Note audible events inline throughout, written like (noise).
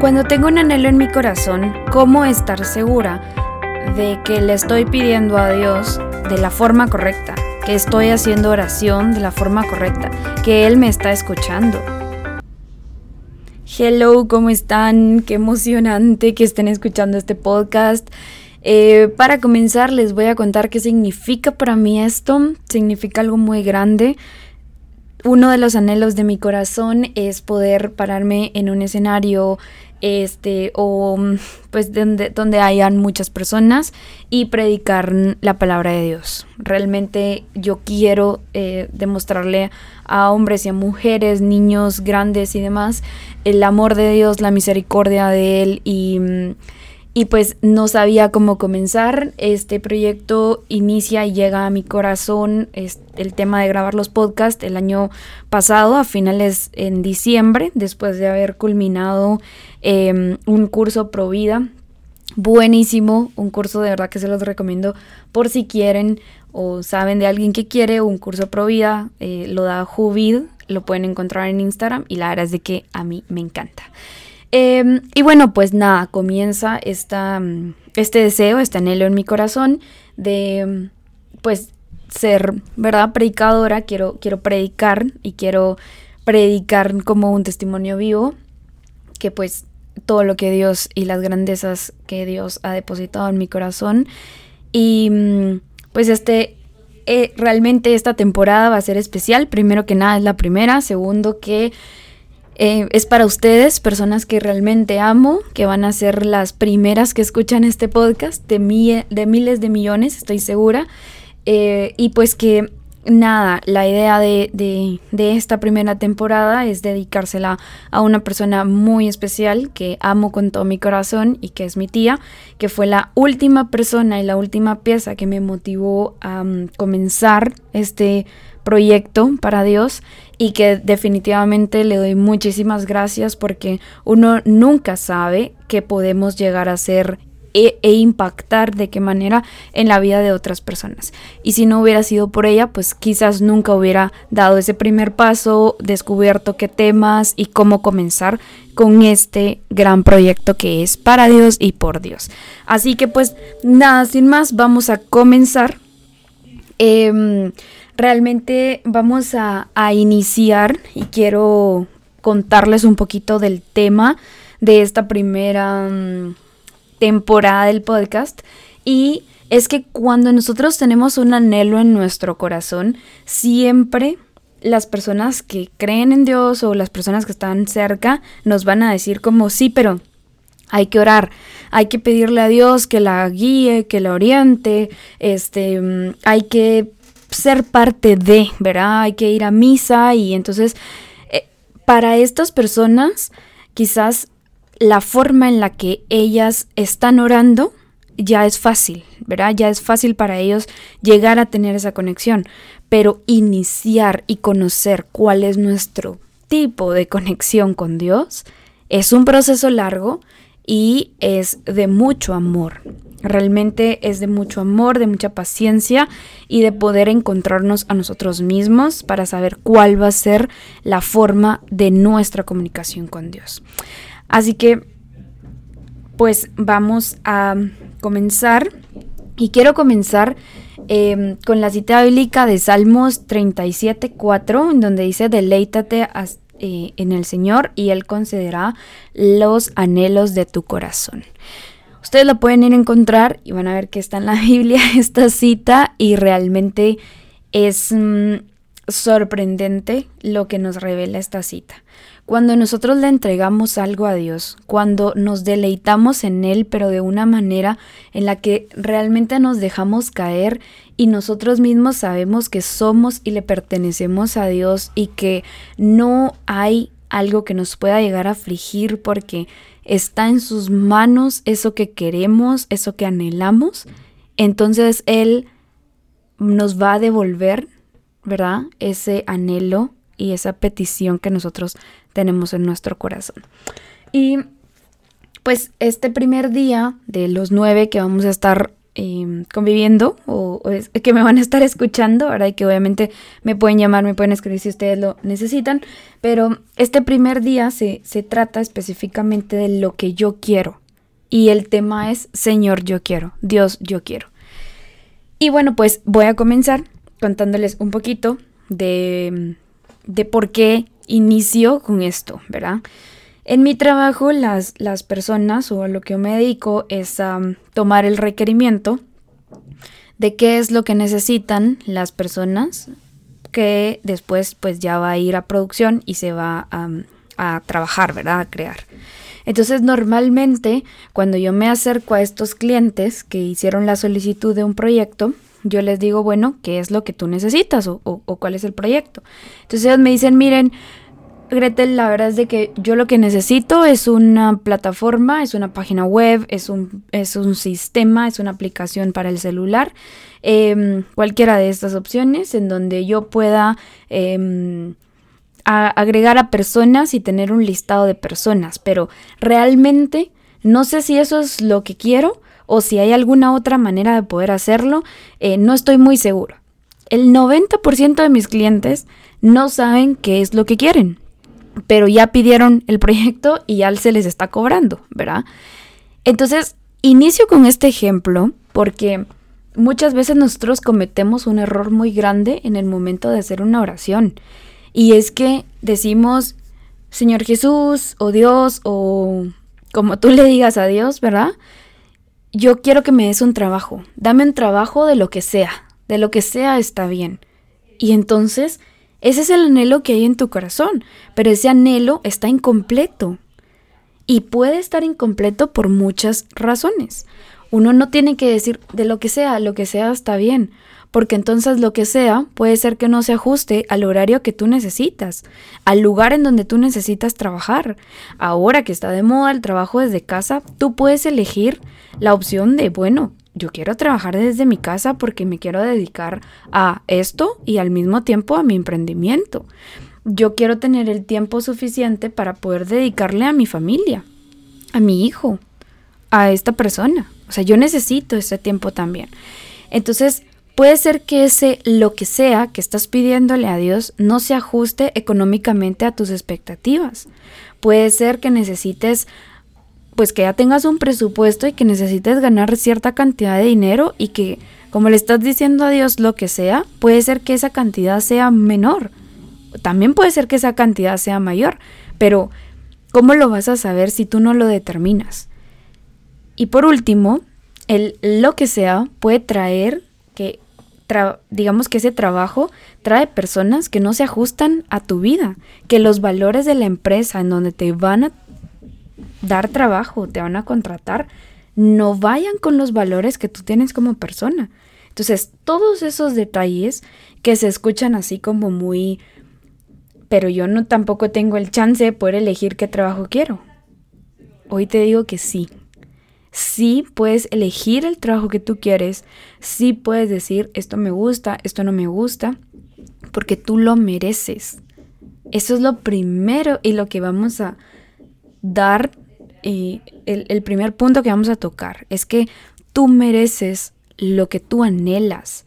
Cuando tengo un anhelo en mi corazón, ¿cómo estar segura de que le estoy pidiendo a Dios de la forma correcta? Que estoy haciendo oración de la forma correcta, que Él me está escuchando. Hello, ¿cómo están? Qué emocionante que estén escuchando este podcast. Eh, para comenzar, les voy a contar qué significa para mí esto. Significa algo muy grande uno de los anhelos de mi corazón es poder pararme en un escenario este o pues donde, donde hayan muchas personas y predicar la palabra de Dios. Realmente yo quiero eh, demostrarle a hombres y a mujeres, niños grandes y demás, el amor de Dios, la misericordia de Él y mm, y pues no sabía cómo comenzar. Este proyecto inicia y llega a mi corazón el tema de grabar los podcasts el año pasado, a finales en diciembre, después de haber culminado em, un curso pro vida. Buenísimo, un curso de verdad que se los recomiendo por si quieren o saben de alguien que quiere un curso pro vida, eh, lo da Juvid, lo pueden encontrar en Instagram y la verdad es de que a mí me encanta. Em, y bueno, pues nada, comienza esta, mm, este deseo, este anhelo en mi corazón de, mm, pues, ser, ¿verdad? Predicadora, quiero, quiero predicar y quiero predicar como un testimonio vivo, que pues todo lo que Dios y las grandezas que Dios ha depositado en mi corazón. Y mm, pues este, eh, realmente esta temporada va a ser especial. Primero que nada es la primera, segundo que eh, es para ustedes, personas que realmente amo, que van a ser las primeras que escuchan este podcast, de, miles de millones, estoy segura. Eh, y pues que nada, la idea de, de, esta primera temporada es dedicársela a una persona muy especial que amo con todo mi corazón y que es mi tía, que fue la última persona y la última pieza que me motivó a mm, comenzar este proyecto para Dios y que definitivamente le doy muchísimas gracias porque uno nunca sabe que podemos llegar a ser e, e, impactar de qué manera en la vida de otras personas. Y si no hubiera sido por ella, pues quizás nunca hubiera dado ese primer paso, descubierto qué temas y cómo comenzar con este gran proyecto que es para Dios y por Dios. Así que pues nada, sin más, vamos a comenzar. Em, realmente vamos a, iniciar y quiero contarles un poquito del tema de esta primera mm, temporada del podcast. Y es que cuando nosotros tenemos un anhelo en nuestro corazón, siempre las personas que creen en Dios o las personas que están cerca nos van a decir como sí, pero hay que orar, hay que pedirle a Dios que la guíe, que la oriente, este, mm, hay que ser parte de, ¿verdad? Hay que ir a misa y entonces eh, para estas personas quizás la forma en la que ellas están orando ya es fácil, ¿verdad? Ya es fácil para ellos llegar a tener esa conexión, pero iniciar y conocer cuál es nuestro tipo de conexión con Dios es un proceso largo y es de mucho amor. Realmente es de mucho amor, de mucha paciencia y de poder encontrarnos a nosotros mismos para saber cuál va a ser la forma de nuestra comunicación con Dios. Así que, pues vamos a comenzar y quiero comenzar em, con la cita bíblica de Salmos 37.4, en donde dice, deleítate eh, en el Señor y Él concederá los anhelos de tu corazón. Ustedes la pueden ir a encontrar y van a ver que está en la (laughs) Biblia esta cita y realmente es mm, sorprendente lo que nos revela esta cita. Cuando nosotros le entregamos algo a Dios, cuando nos deleitamos en Él, pero de una manera en la que realmente nos dejamos caer y nosotros mismos sabemos que somos y le pertenecemos a Dios y que no hay algo que nos pueda llegar a afligir porque está en sus manos eso que queremos, eso que anhelamos, entonces Él nos va a devolver, ¿verdad? Ese anhelo y esa petición que nosotros tenemos en nuestro corazón. Y pues este primer día de los nueve que vamos a estar em, conviviendo o, que me van a estar escuchando, ahora que obviamente me pueden llamar, me pueden escribir si ustedes lo necesitan, pero este primer día se, se trata específicamente de lo que yo quiero y el tema es Señor, yo quiero, Dios, yo quiero. Y bueno, pues voy a comenzar contándoles un poquito de, de por qué inicio con esto, ¿verdad? En mi trabajo, las, las personas o a lo que yo me dedico es a tomar el requerimiento de qué es lo que necesitan las personas que después pues ya va a ir a producción y se va a, trabajar, ¿verdad? A crear. Entonces normalmente cuando yo me acerco a estos clientes que hicieron la solicitud de un proyecto, yo les digo, bueno, ¿qué es lo que tú necesitas o, o cuál es el proyecto? Entonces ellos me dicen, miren, Gretel, la verdad es de que yo lo que necesito es una plataforma, es una página web, es un, es un sistema, es una aplicación para el celular, em, cualquiera de estas opciones en donde yo pueda em, agregar a personas y tener un listado de personas, pero realmente no sé si eso es lo que quiero o si hay alguna otra manera de poder hacerlo, eh, no estoy muy seguro. El 90% de mis clientes no saben qué es lo que quieren pero ya pidieron el proyecto y ya se les está cobrando, ¿verdad? Entonces, inicio con este ejemplo porque muchas veces nosotros cometemos un error muy grande en el momento de hacer una oración. Y es que decimos, Señor Jesús o Dios o como tú le digas a Dios, ¿verdad? Yo quiero que me des un trabajo. Dame un trabajo de lo que sea. De lo que sea está bien. Y entonces ese es el anhelo que hay en tu corazón, pero ese anhelo está incompleto. Y puede estar incompleto por muchas razones. Uno no tiene que decir de lo que sea, lo que sea está bien, porque entonces lo que sea puede ser que no se ajuste al horario que tú necesitas, al lugar en donde tú necesitas trabajar. Ahora que está de moda el trabajo desde casa, tú puedes elegir la opción de, bueno, yo quiero trabajar desde mi casa porque me quiero dedicar a esto y al mismo tiempo a mi emprendimiento. Yo quiero tener el tiempo suficiente para poder dedicarle a mi familia, a mi hijo, a esta persona. O sea, yo necesito ese tiempo también. Entonces, puede ser que ese lo que sea que estás pidiéndole a Dios no se ajuste económicamente a tus expectativas. Puede ser que necesites pues que ya tengas un presupuesto y que necesites ganar cierta cantidad de dinero y que como le estás diciendo a Dios lo que sea, puede ser que esa cantidad sea menor. También puede ser que esa cantidad sea mayor, pero ¿cómo lo vas a saber si tú no lo determinas? Y por último, el lo que sea puede traer que digamos que ese trabajo trae personas que no se ajustan a tu vida, que los valores de la empresa en donde te van a dar trabajo, te van a contratar, no vayan con los valores que tú tienes como persona. Entonces, todos esos detalles que se escuchan así como muy, pero yo no tampoco tengo el chance de poder elegir qué trabajo quiero. Hoy te digo que sí. Sí puedes elegir el trabajo que tú quieres, sí puedes decir esto me gusta, esto no me gusta, porque tú lo mereces. Eso es lo primero y lo que vamos a dar y el, primer punto que vamos a tocar es que tú mereces lo que tú anhelas.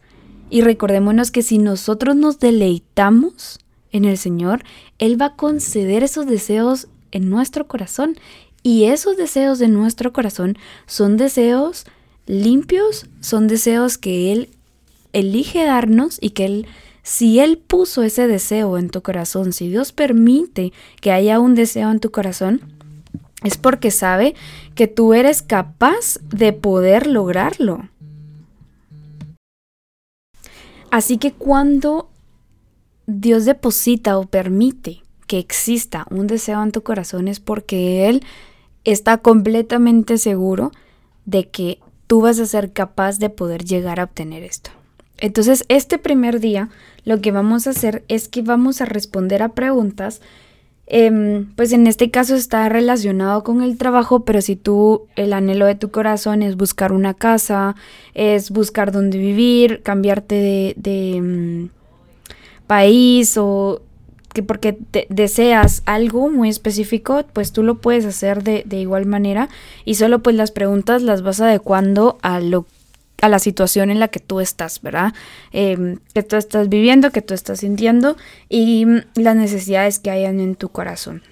Y recordémonos que si nosotros nos deleitamos en el Señor, Él va a conceder esos deseos en nuestro corazón. Y esos deseos de nuestro corazón son deseos limpios, son deseos que Él elige darnos y que Él, si Él puso ese deseo en tu corazón, si Dios permite que haya un deseo en tu corazón, es porque sabe que tú eres capaz de poder lograrlo. Así que cuando Dios deposita o permite que exista un deseo en tu corazón es porque Él está completamente seguro de que tú vas a ser capaz de poder llegar a obtener esto. Entonces, este primer día lo que vamos a hacer es que vamos a responder a preguntas Em, pues en este caso está relacionado con el trabajo, pero si tú el anhelo de tu corazón es buscar una casa, es buscar dónde vivir, cambiarte de, mm, país o que porque deseas algo muy específico, pues tú lo puedes hacer de, de, igual manera. Y solo pues las preguntas las vas adecuando a lo a la situación en la que tú estás, ¿verdad? Em, que tú estás viviendo, que tú estás sintiendo y las necesidades que hayan en tu corazón.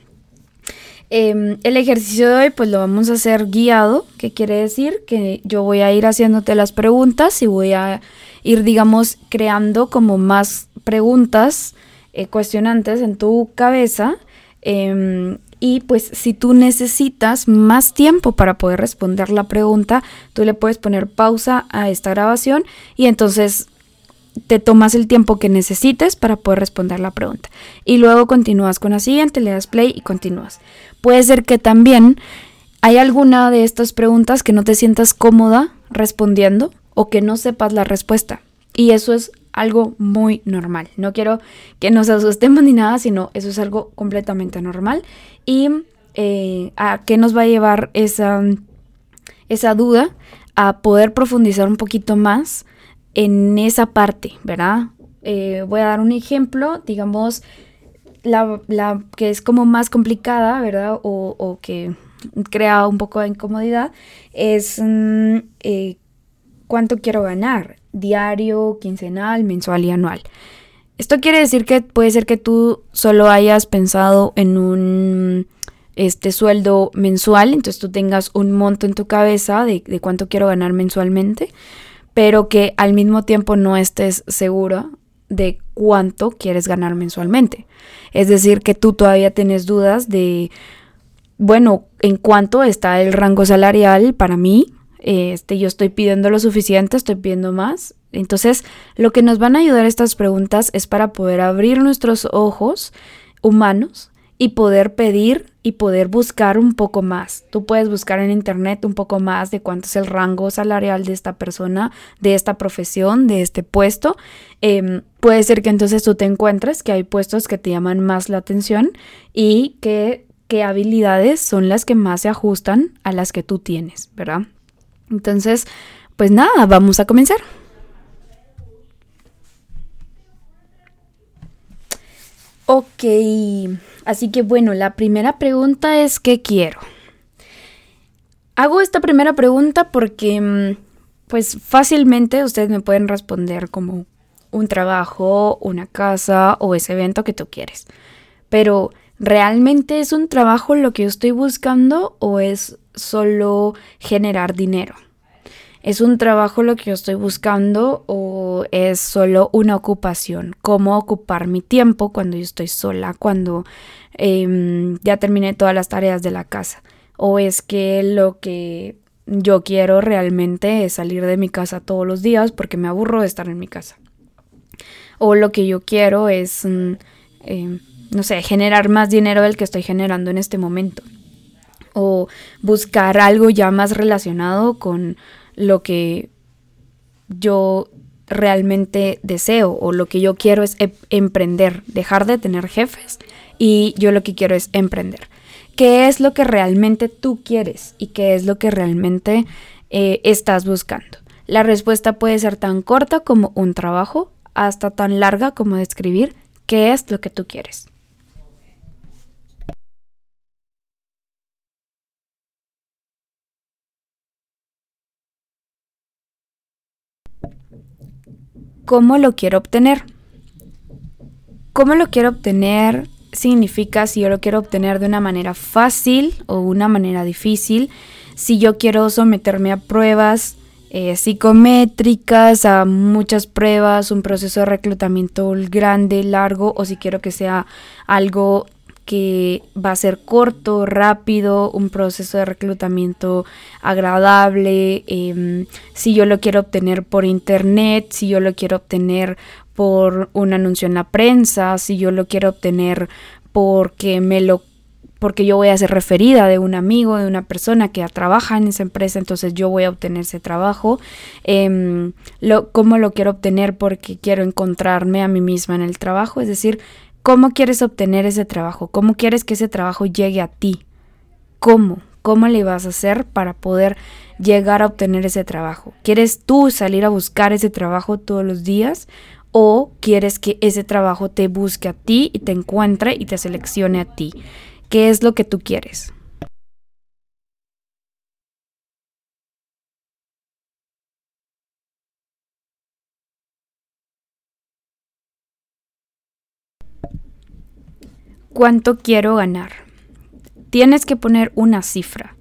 Em, el ejercicio de hoy pues lo vamos a hacer guiado, que quiere decir que yo voy a ir haciéndote las preguntas y voy a ir, digamos, creando como más preguntas eh, cuestionantes en tu cabeza. Y pues si tú necesitas más tiempo para poder responder la pregunta, tú le puedes poner pausa a esta grabación y entonces te tomas el tiempo que necesites para poder responder la pregunta. Y luego continúas con la siguiente, le das play y continúas. Puede ser que también hay alguna de estas preguntas que no te sientas cómoda respondiendo o que no sepas la respuesta. Y eso es algo muy normal. No quiero que nos asustemos ni nada, sino eso es algo completamente normal. ¿Y eh, a qué nos va a llevar esa, esa duda? A poder profundizar un poquito más en esa parte, ¿verdad? Eh, voy a dar un ejemplo, digamos, la, que es como más complicada, ¿verdad? O, que crea un poco de incomodidad, es mm, eh, cuánto quiero ganar, diario, quincenal, mensual y anual. Esto quiere decir que puede ser que tú solo hayas pensado en un este sueldo mensual, entonces tú tengas un monto en tu cabeza de, de cuánto quiero ganar mensualmente, pero que al mismo tiempo no estés segura de cuánto quieres ganar mensualmente. Es decir, que tú todavía tienes dudas de, bueno, en cuánto está el rango salarial para mí. Este, yo estoy pidiendo lo suficiente, estoy pidiendo más. Entonces, lo que nos van a ayudar estas preguntas es para poder abrir nuestros ojos humanos y poder pedir y poder buscar un poco más. Tú puedes buscar en internet un poco más de cuánto es el rango salarial de esta persona, de esta profesión, de este puesto. Em, puede ser que entonces tú te encuentres que hay puestos que te llaman más la atención y que qué habilidades son las que más se ajustan a las que tú tienes, ¿verdad? Entonces, pues nada, vamos a comenzar. Ok, así que bueno, la primera pregunta es ¿qué quiero? Hago esta primera pregunta porque mm, pues fácilmente ustedes me pueden responder como un trabajo, una casa o ese evento que tú quieres. Pero ¿realmente es un trabajo lo que yo estoy buscando o es solo generar dinero? ¿Es un trabajo lo que yo estoy buscando o es solo una ocupación? ¿Cómo ocupar mi tiempo cuando yo estoy sola, cuando em, ya terminé todas las tareas de la casa? ¿O es que lo que yo quiero realmente es salir de mi casa todos los días porque me aburro de estar en mi casa? ¿O lo que yo quiero es, mm, em, no sé, generar más dinero del que estoy generando en este momento? ¿O buscar algo ya más relacionado con lo que yo realmente deseo o lo que yo quiero es em, emprender, dejar de tener jefes y yo lo que quiero es emprender. ¿Qué es lo que realmente tú quieres y qué es lo que realmente eh, estás buscando? La respuesta puede ser tan corta como un trabajo hasta tan larga como describir qué es lo que tú quieres. ¿Cómo lo quiero obtener? ¿Cómo lo quiero obtener? Significa si yo lo quiero obtener de una manera fácil o una manera difícil, si yo quiero someterme a pruebas eh, psicométricas, a muchas pruebas, un proceso de reclutamiento grande, largo, o si quiero que sea algo que va a ser corto, rápido, un proceso de reclutamiento agradable, em, si yo lo quiero obtener por internet, si yo lo quiero obtener por un anuncio en la prensa, si yo lo quiero obtener porque me lo porque yo voy a ser referida de un amigo, de una persona que trabaja en esa empresa, entonces yo voy a obtener ese trabajo. Em, lo, ¿Cómo lo quiero obtener? Porque quiero encontrarme a mí misma en el trabajo, es decir, ¿Cómo quieres obtener ese trabajo? ¿Cómo quieres que ese trabajo llegue a ti? ¿Cómo? ¿Cómo le vas a hacer para poder llegar a obtener ese trabajo? ¿Quieres tú salir a buscar ese trabajo todos los días? ¿O quieres que ese trabajo te busque a ti y te encuentre y te seleccione a ti? ¿Qué es lo que tú quieres? Cuánto quiero ganar. Tienes que poner una cifra.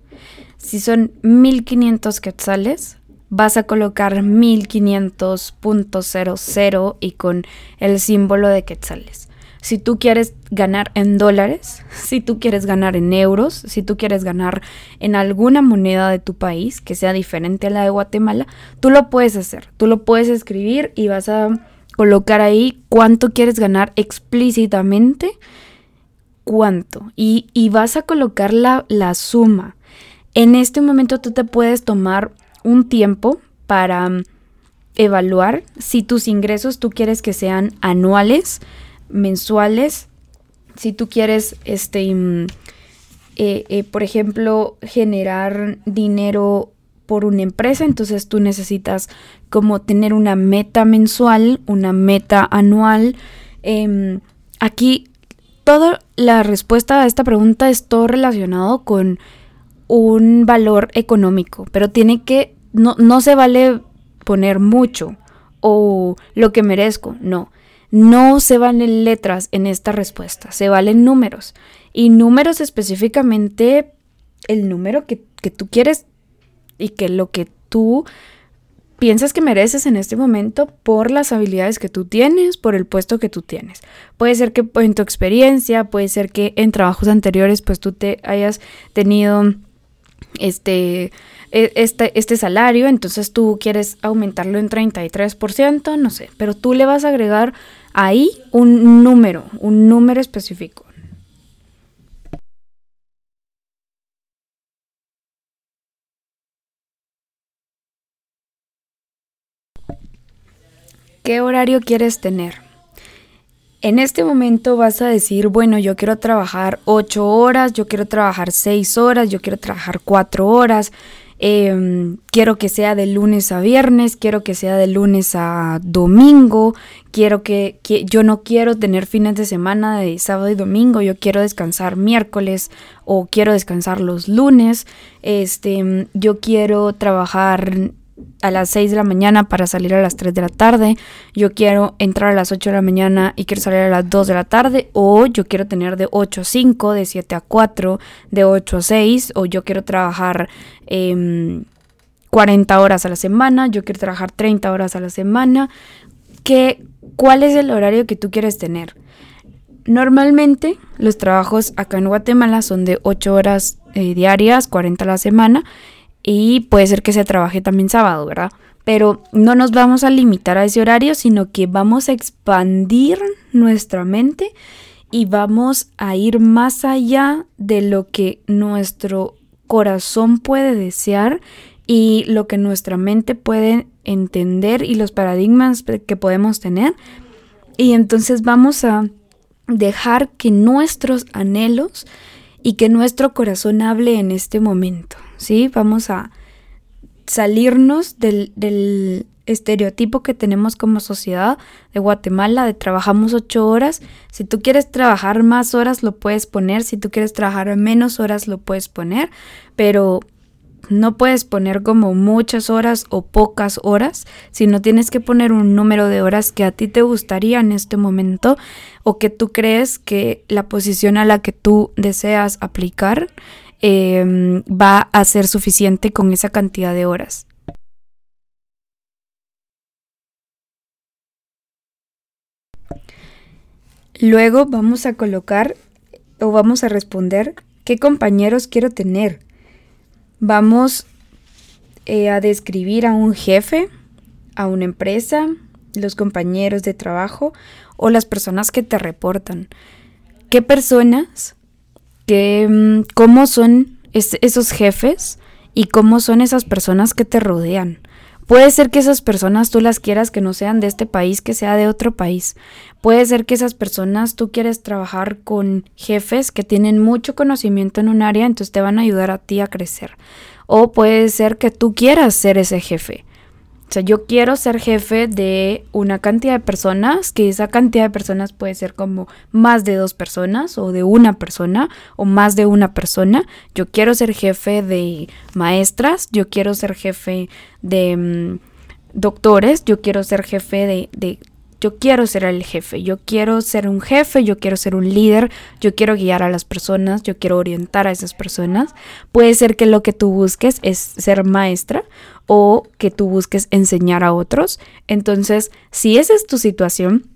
Si son 1500 quetzales, vas a colocar 1500.00 y con el símbolo de quetzales. Si tú quieres ganar en dólares, si tú quieres ganar en euros, si tú quieres ganar en alguna moneda de tu país que sea diferente a la de Guatemala, tú lo puedes hacer. Tú lo puedes escribir y vas a colocar ahí cuánto quieres ganar explícitamente, cuánto. Y, y vas a colocar la, la suma. En este momento tú te puedes tomar un tiempo para mm, evaluar si tus ingresos tú quieres que sean anuales, mensuales, si tú quieres, este, mm, eh, eh, por ejemplo, generar dinero por una empresa, entonces tú necesitas como tener una meta mensual, una meta anual. Em, aquí toda la respuesta a esta pregunta es todo relacionado con un valor económico, pero tiene que, no, no se vale poner mucho o lo que merezco, no. No se valen letras en esta respuesta, se valen números. Y números específicamente el número que, que tú quieres y que lo que tú piensas que mereces en este momento por las habilidades que tú tienes, por el puesto que tú tienes. Puede ser que en tu experiencia, puede ser que en trabajos anteriores pues tú te hayas tenido este, e, este, este salario, entonces tú quieres aumentarlo en 33%, no sé, pero tú le vas a agregar ahí un número, un número específico. ¿Qué horario quieres tener? En este momento vas a decir, bueno, yo quiero trabajar 8 horas, yo quiero trabajar 6 horas, yo quiero trabajar 4 horas, em, quiero que sea de lunes a viernes, quiero que sea de lunes a domingo, quiero que, que, yo no quiero tener fines de semana de sábado y domingo, yo quiero descansar miércoles o quiero descansar los lunes, este, yo quiero trabajar a las 6 de la mañana para salir a las 3 de la tarde, yo quiero entrar a las 8 de la mañana y quiero salir a las 2 de la tarde, o yo quiero tener de 8 a 5, de 7 a 4, de 8 a 6, o yo quiero trabajar 40 em, horas a la semana, yo quiero trabajar 30 horas a la semana. ¿Qué, ¿Cuál es el horario que tú quieres tener? Normalmente los trabajos acá en Guatemala son de 8 horas eh, diarias, 40 a la semana y puede ser que se trabaje también sábado, ¿verdad? Pero no nos vamos a limitar a ese horario, sino que vamos a expandir nuestra mente y vamos a ir más allá de lo que nuestro corazón puede desear y lo que nuestra mente puede entender y los paradigmas que podemos tener. Y entonces vamos a dejar que nuestros anhelos y que nuestro corazón hable en este momento. ¿Sí? Vamos a salirnos del, estereotipo que tenemos como sociedad de Guatemala, de trabajamos ocho horas. Si tú quieres trabajar más horas, lo puedes poner. Si tú quieres trabajar menos horas, lo puedes poner. Pero no puedes poner como muchas horas o pocas horas, sino tienes que poner un número de horas que a ti te gustaría en este momento o que tú crees que la posición a la que tú deseas aplicar Em, va a ser suficiente con esa cantidad de horas. Luego vamos a colocar o vamos a responder qué compañeros quiero tener. Vamos eh, a describir a un jefe, a una empresa, los compañeros de trabajo o las personas que te reportan. ¿Qué personas que, mm, cómo son esos jefes y cómo son esas personas que te rodean. Puede ser que esas personas tú las quieras que no sean de este país, que sea de otro país. Puede ser que esas personas tú quieres trabajar con jefes que tienen mucho conocimiento en un área, entonces te van a ayudar a ti a crecer. O puede ser que tú quieras ser ese jefe. O sea, yo quiero ser jefe de una cantidad de personas, que esa cantidad de personas puede ser como más de dos personas o de una persona o más de una persona. Yo quiero ser jefe de maestras, yo quiero ser jefe de mm, doctores, yo quiero ser jefe de, de yo quiero ser el jefe, yo quiero ser un jefe, yo quiero ser un líder, yo quiero guiar a las personas, yo quiero orientar a esas personas. Puede ser que lo que tú busques es ser maestra o que tú busques enseñar a otros. Entonces, si esa es tu situación,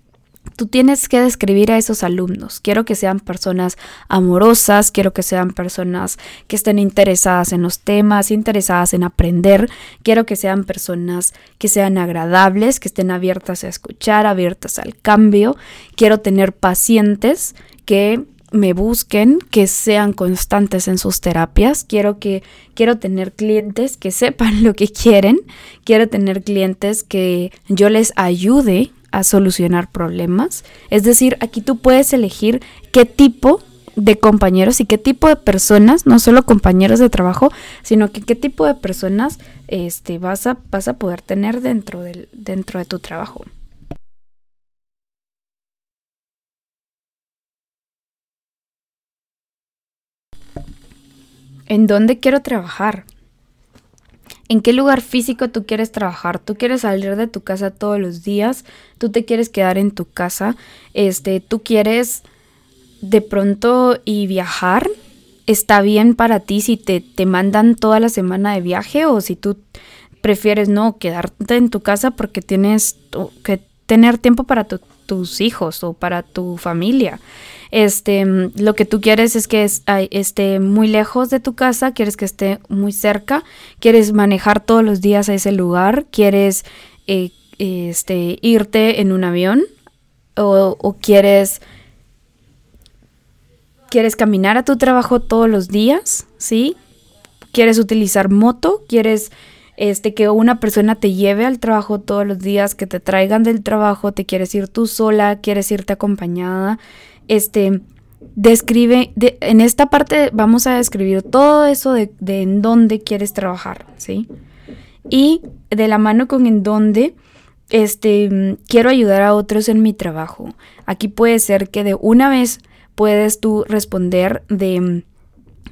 tú tienes que describir a esos alumnos. Quiero que sean personas amorosas, quiero que sean personas que estén interesadas en los temas, interesadas en aprender, quiero que sean personas que sean agradables, que estén abiertas a escuchar, abiertas al cambio, quiero tener pacientes que me busquen, que sean constantes en sus terapias. Quiero que quiero tener clientes que sepan (laughs) lo que quieren. Quiero tener clientes que yo les ayude a solucionar problemas. Es decir, aquí tú puedes elegir qué tipo de compañeros y qué tipo de personas, no solo compañeros de trabajo, sino que qué tipo de personas este, vas, a, vas a poder tener dentro, del, dentro de tu trabajo. ¿En dónde quiero trabajar? en qué lugar físico tú quieres trabajar. Tú quieres salir de tu casa todos los días, tú te quieres quedar en tu casa, este, tú quieres de pronto y viajar. Está bien para ti si te, te mandan toda la semana de viaje o si tú prefieres no quedarte en tu casa porque tienes que tener tiempo para tus hijos o para tu familia. Este, lo que tú quieres es que esté muy lejos de tu casa, quieres que esté muy cerca, quieres manejar todos los días a ese lugar, quieres eh, este, irte en un avión o, o quieres quieres caminar a tu trabajo todos los días, ¿sí? ¿Quieres utilizar moto? ¿Quieres este, que una persona te lleve al trabajo todos los días, que te traigan del trabajo, te quieres ir tú sola, quieres irte acompañada, este, describe, en esta parte vamos a describir todo eso de, de, en dónde quieres trabajar, ¿sí? Y de la mano con en dónde, este, quiero ayudar a otros en mi trabajo. Aquí puede ser que de una vez puedes tú responder de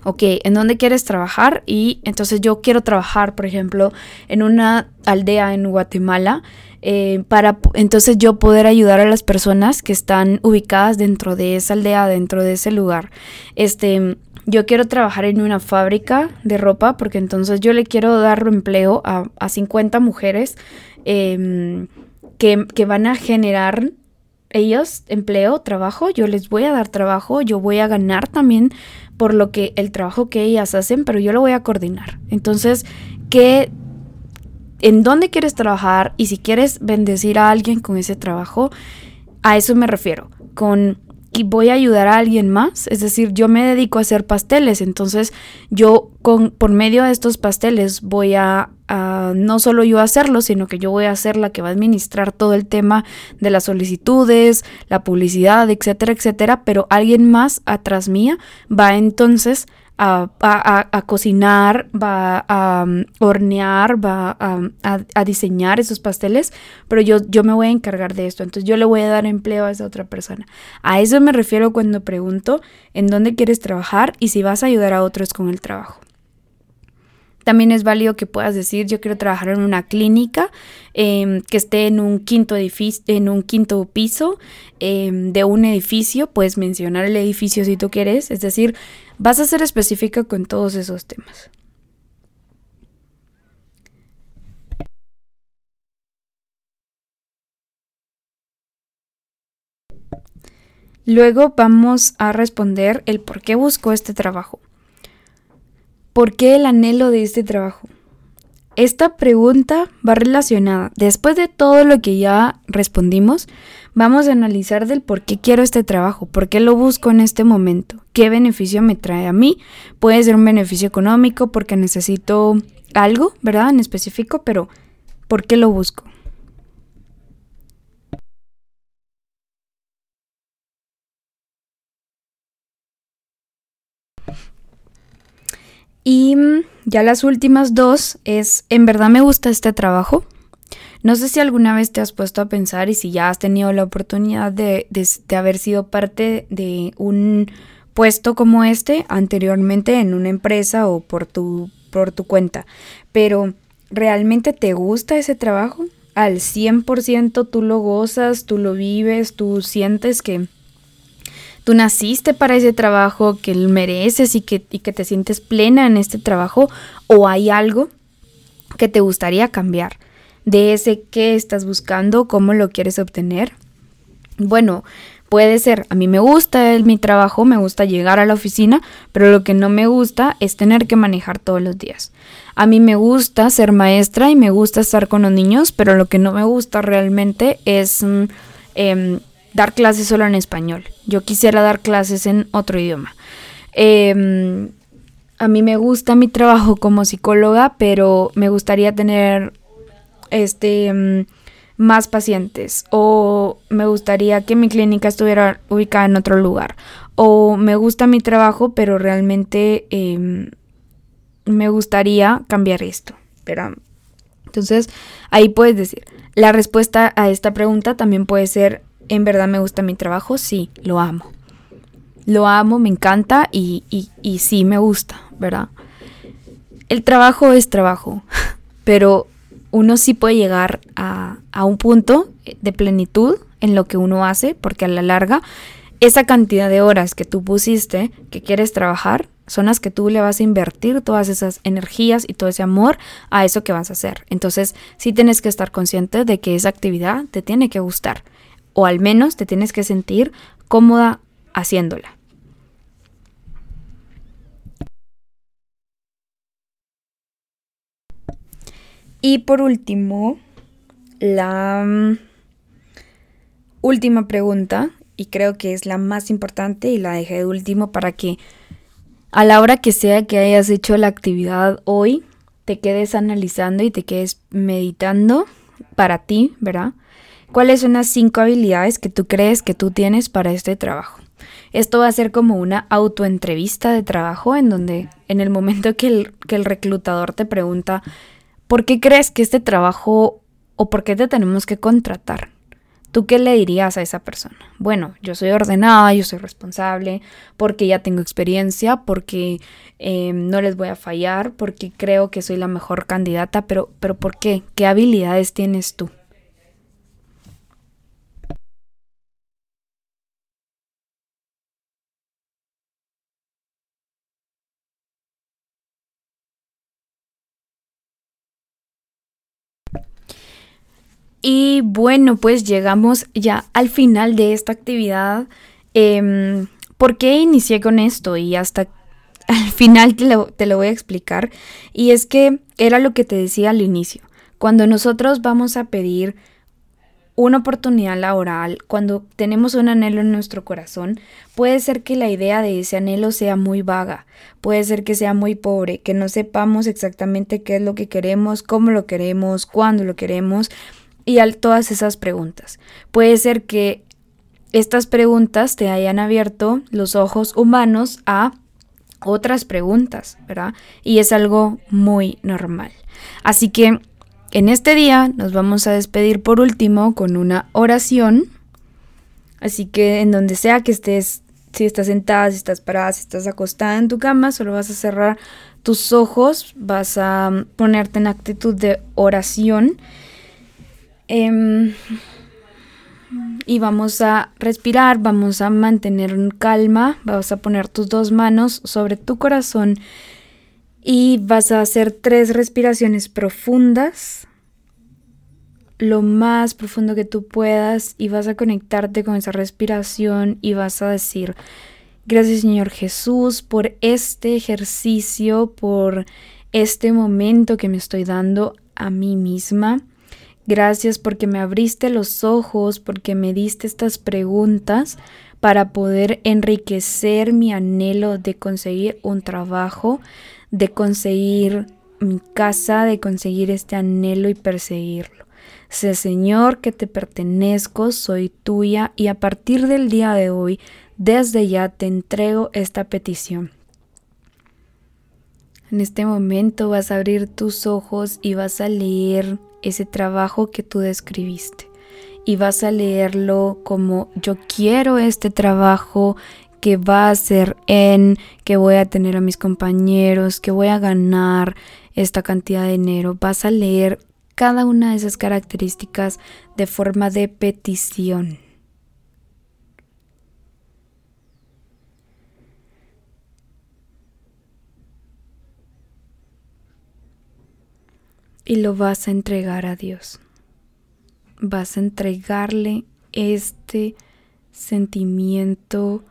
ok, ¿en dónde quieres trabajar? Y entonces yo quiero trabajar, por ejemplo, en una aldea en Guatemala, eh, para entonces yo poder ayudar a las personas que están ubicadas dentro de esa aldea, dentro de ese lugar. Este, yo quiero trabajar en una fábrica de ropa porque entonces yo le quiero dar empleo a, a 50 mujeres em, que, que van a generar ellos empleo, trabajo, yo les voy a dar trabajo, yo voy a ganar también por lo que el trabajo que ellas hacen, pero yo lo voy a coordinar. Entonces, ¿qué en dónde quieres trabajar y si quieres bendecir a alguien con ese trabajo, a eso me refiero, con y voy a ayudar a alguien más, es decir, yo me dedico a hacer pasteles, entonces yo con por medio de estos pasteles voy a, no solo yo hacerlo, sino que yo voy a ser la que va a administrar todo el tema de las solicitudes, la publicidad, etcétera, etcétera, pero alguien más atrás mía va entonces a, cocinar, va a um, hornear, va a, diseñar esos pasteles, pero yo, yo me voy a encargar de esto, entonces yo le voy a dar empleo a esa otra persona. A eso me refiero cuando pregunto en dónde quieres trabajar y si vas a ayudar a otros con el trabajo. También es válido que puedas decir, yo quiero trabajar en una clínica em, que esté en un quinto edificio, en un quinto piso em, de un edificio. Puedes mencionar el edificio si tú quieres. Es decir, vas a ser específica con todos esos temas. Luego vamos a responder el por qué busco este trabajo. ¿Por qué el anhelo de este trabajo? Esta pregunta va relacionada. Después de todo lo que ya respondimos, vamos a analizar del por qué quiero este trabajo, por qué lo busco en este momento, qué beneficio me trae a mí. Puede ser un beneficio económico porque necesito algo, ¿verdad? En específico, pero ¿por qué lo busco? Y mm, ya las últimas dos es, ¿en verdad me gusta este trabajo? No sé si alguna vez te has puesto a pensar y si ya has tenido la oportunidad de, de, haber sido parte de un puesto como este anteriormente en una empresa o por tu, por tu cuenta, pero ¿realmente te gusta ese trabajo? al 100%, tú lo gozas, tú lo vives, tú sientes que tú naciste para ese trabajo, que mereces y que, y que te sientes plena en este trabajo, o hay algo que te gustaría cambiar de ese que estás buscando, cómo lo quieres obtener. Bueno, puede ser, a mí me gusta mi trabajo, me gusta llegar a la oficina, pero lo que no me gusta es tener que manejar todos los días. A mí me gusta ser maestra y me gusta estar con los niños, pero lo que no me gusta realmente es mm, em, dar clases solo en español. Yo quisiera dar clases en otro idioma. Em, a mí me gusta mi trabajo como psicóloga, pero me gustaría tener este mm, más pacientes o me gustaría que mi clínica estuviera ubicada en otro lugar o me gusta mi trabajo pero realmente em, me gustaría cambiar esto pero entonces ahí puedes decir la respuesta a esta pregunta también puede ser en verdad me gusta mi trabajo sí lo amo. Lo amo me encanta y, y, y sí me gusta verdad el trabajo es trabajo (laughs) pero uno sí puede llegar a, un punto de plenitud en lo que uno hace, porque a la larga esa cantidad de horas que tú pusiste que quieres trabajar son las que tú le vas a invertir todas esas energías y todo ese amor a eso que vas a hacer. Entonces, sí tienes que estar consciente de que esa actividad te tiene que gustar o al menos te tienes que sentir cómoda haciéndola. Y por último, la mm, última pregunta, y creo que es la más importante y la dejé de último para que a la hora que sea que hayas hecho la actividad hoy, te quedes analizando y te quedes meditando para ti, ¿verdad? ¿Cuáles son las cinco habilidades que tú crees que tú tienes para este trabajo? Esto va a ser como una autoentrevista de trabajo en donde en el momento que el, que el reclutador te pregunta ¿Por qué crees que este trabajo o por qué te tenemos que contratar? ¿Tú qué le dirías a esa persona? Bueno, yo soy ordenada, yo soy responsable, porque ya tengo experiencia, porque em, no les voy a fallar, porque creo que soy la mejor candidata, pero, pero ¿por qué? ¿Qué habilidades tienes tú? Y bueno, pues llegamos ya al final de esta actividad. Eh, ¿Por qué inicié con esto? Y hasta (laughs) al final te lo, te lo voy a explicar. Y es que era lo que te decía al inicio. Cuando nosotros vamos a pedir una oportunidad laboral, cuando tenemos un anhelo en nuestro corazón, puede ser que la idea de ese anhelo sea muy vaga, puede ser que sea muy pobre, que no sepamos exactamente qué es lo que queremos, cómo lo queremos, cuándo lo queremos, y a todas esas preguntas. Puede ser que estas preguntas te hayan abierto los ojos humanos a otras preguntas, ¿verdad? Y es algo muy normal. Así que en este día nos vamos a despedir por último con una oración. Así que en donde sea que estés, si estás sentada, si estás parada, si estás acostada en tu cama, solo vas a cerrar tus ojos, vas a ponerte en actitud de oración Em, y vamos a respirar, vamos a mantener calma, vas a poner tus dos manos sobre tu corazón y vas a hacer tres respiraciones profundas, lo más profundo que tú puedas y vas a conectarte con esa respiración y vas a decir, gracias Señor Jesús por este ejercicio, por este momento que me estoy dando a mí misma. Gracias porque me abriste los ojos, porque me diste estas preguntas para poder enriquecer mi anhelo de conseguir un trabajo, de conseguir mi casa, de conseguir este anhelo y perseguirlo. Sé Señor que te pertenezco, soy tuya y a partir del día de hoy, desde ya te entrego esta petición. En este momento vas a abrir tus ojos y vas a leer ese trabajo que tú describiste. Y vas a leerlo como yo quiero este trabajo que va a ser en, que voy a tener a mis compañeros, que voy a ganar esta cantidad de dinero. Vas a leer cada una de esas características de forma de petición. Y lo vas a entregar a Dios. Vas a entregarle este sentimiento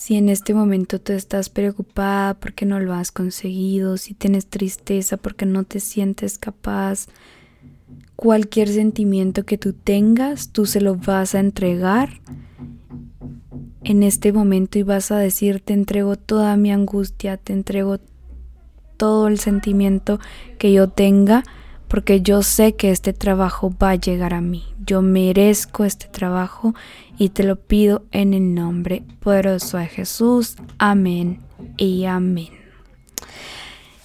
si en este momento tú estás preocupada porque no lo has conseguido, si tienes tristeza porque no te sientes capaz, cualquier sentimiento que tú tengas, tú se lo vas a entregar en este momento y vas a decir, te entrego toda mi angustia, te entrego todo el sentimiento que yo tenga porque yo sé que este trabajo va a llegar a mí. Yo merezco este trabajo y te lo pido en el nombre poderoso de Jesús. Amén y amén.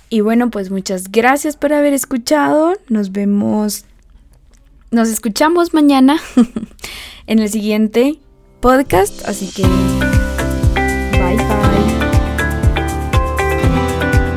Y bueno, pues muchas gracias por haber escuchado. Nos vemos, nos escuchamos mañana (laughs) en el siguiente podcast. Así que